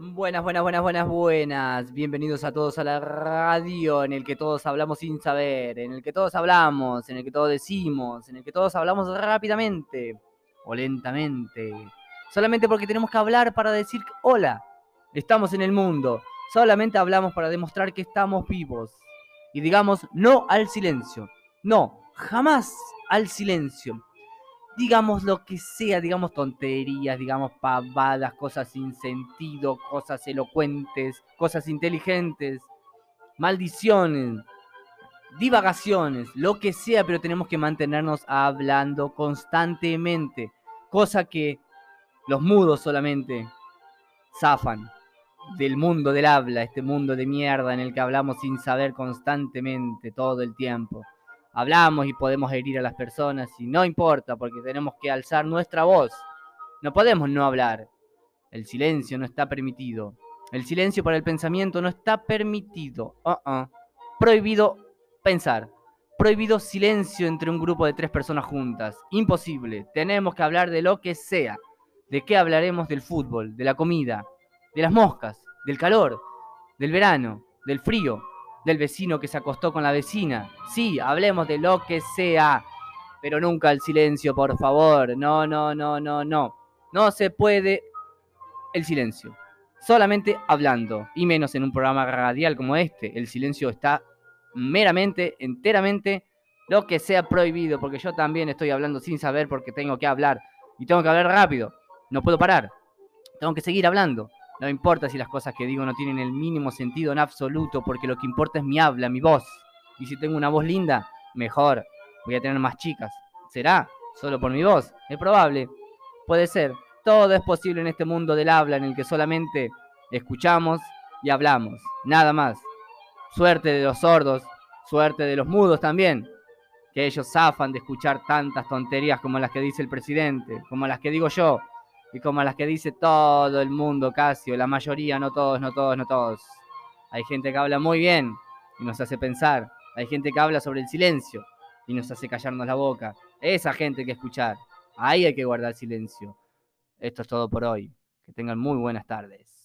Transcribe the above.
Buenas, buenas, buenas, buenas, buenas. Bienvenidos a todos a la radio en el que todos hablamos sin saber, en el que todos hablamos, en el que todos decimos, en el que todos hablamos rápidamente o lentamente. Solamente porque tenemos que hablar para decir hola, estamos en el mundo. Solamente hablamos para demostrar que estamos vivos. Y digamos no al silencio. No, jamás al silencio digamos lo que sea, digamos tonterías, digamos pavadas, cosas sin sentido, cosas elocuentes, cosas inteligentes, maldiciones, divagaciones, lo que sea, pero tenemos que mantenernos hablando constantemente, cosa que los mudos solamente zafan del mundo del habla, este mundo de mierda en el que hablamos sin saber constantemente todo el tiempo hablamos y podemos herir a las personas y no importa porque tenemos que alzar nuestra voz. No podemos no hablar. El silencio no está permitido. El silencio para el pensamiento no está permitido. Uh-uh. Prohibido pensar. Prohibido silencio entre un grupo de tres personas juntas. Imposible. Tenemos que hablar de lo que sea. ¿De qué hablaremos? Del fútbol, de la comida, de las moscas, del calor, del verano, del frío, del vecino que se acostó con la vecina. Sí, hablemos de lo que sea, pero nunca el silencio, por favor. No, no, no, no, no. No se puede el silencio. Solamente hablando, y menos en un programa radial como este. El silencio está meramente, enteramente, lo que sea prohibido, porque yo también estoy hablando sin saber porque tengo que hablar. Y tengo que hablar rápido. No puedo parar. Tengo que seguir hablando. No importa si las cosas que digo no tienen el mínimo sentido en absoluto, porque lo que importa es mi habla, mi voz. Y si tengo una voz linda, mejor. Voy a tener más chicas. ¿Será? ¿Solo por mi voz? Es probable. Puede ser. Todo es posible en este mundo del habla en el que solamente escuchamos y hablamos. Nada más. Suerte de los sordos, suerte de los mudos también. Que ellos zafan de escuchar tantas tonterías como las que dice el presidente, como las que digo yo, y como las que dice todo el mundo casi, o la mayoría, no todos, no todos, no todos. Hay gente que habla muy bien y nos hace pensar. Hay gente que habla sobre el silencio y nos hace callarnos la boca. Esa gente hay que escuchar. Ahí hay que guardar silencio. Esto es todo por hoy. Que tengan muy buenas tardes.